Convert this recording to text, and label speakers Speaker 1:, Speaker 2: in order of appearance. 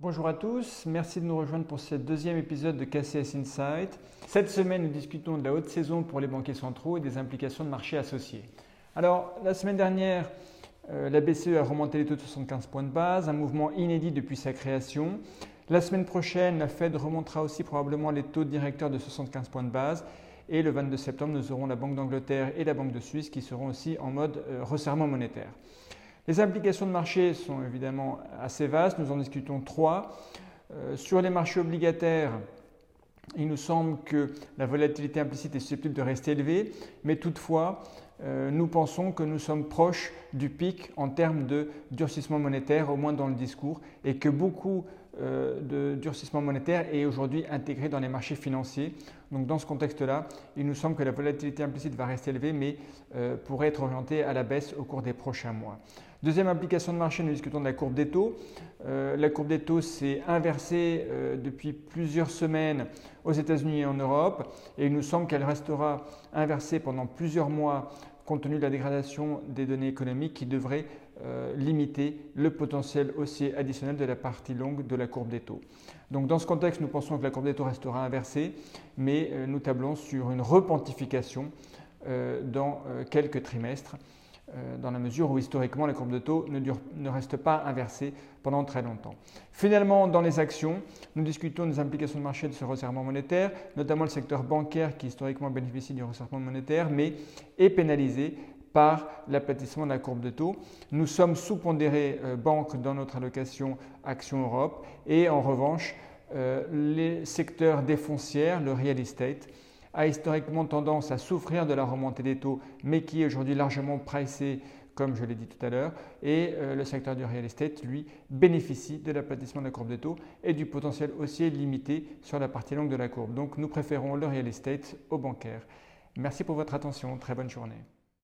Speaker 1: Bonjour à tous, merci de nous rejoindre pour ce deuxième épisode de KCS Insight. Cette semaine, nous discutons de la haute saison pour les banquiers centraux et des implications de marché associés. Alors, la semaine dernière, euh, la BCE a remonté les taux de 75 points de base, un mouvement inédit depuis sa création. La semaine prochaine, la Fed remontera aussi probablement les taux directeurs de 75 points de base. Et le 22 septembre, nous aurons la Banque d'Angleterre et la Banque de Suisse qui seront aussi en mode euh, resserrement monétaire. Les implications de marché sont évidemment assez vastes, nous en discutons trois. Euh, sur les marchés obligataires, il nous semble que la volatilité implicite est susceptible de rester élevée, mais toutefois, nous pensons que nous sommes proches du pic en termes de durcissement monétaire, au moins dans le discours, et que beaucoup euh, de durcissement monétaire est aujourd'hui intégré dans les marchés financiers. Donc dans ce contexte-là, il nous semble que la volatilité implicite va rester élevée, mais euh, pourrait être orientée à la baisse au cours des prochains mois. Deuxième application de marché, nous discutons de la courbe des taux. la courbe des taux s'est inversée depuis plusieurs semaines aux États-Unis et en Europe, et il nous semble qu'elle restera inversée pendant plusieurs mois compte tenu de la dégradation des données économiques qui devrait euh, limiter le potentiel haussier additionnel de la partie longue de la courbe des taux. Donc dans ce contexte, nous pensons que la courbe des taux restera inversée, mais euh, nous tablons sur une repentification euh, dans quelques trimestres. Euh, dans la mesure où historiquement la courbe de taux ne, reste pas inversée pendant très longtemps. Finalement, dans les actions, nous discutons des implications de marché de ce resserrement monétaire, notamment le secteur bancaire qui historiquement bénéficie du resserrement monétaire, mais est pénalisé par l'aplatissement de la courbe de taux. Nous sommes sous-pondérés euh, banque dans notre allocation Action Europe et en revanche, euh, les secteurs des le real estate, a historiquement tendance à souffrir de la remontée des taux, mais qui est aujourd'hui largement pricé, comme je l'ai dit tout à l'heure, et euh, le secteur du real estate, lui, bénéficie de l'aplatissement de la courbe des taux et du potentiel haussier limité sur la partie longue de la courbe. Donc nous préférons le real estate au bancaire. Merci pour votre attention, très bonne journée.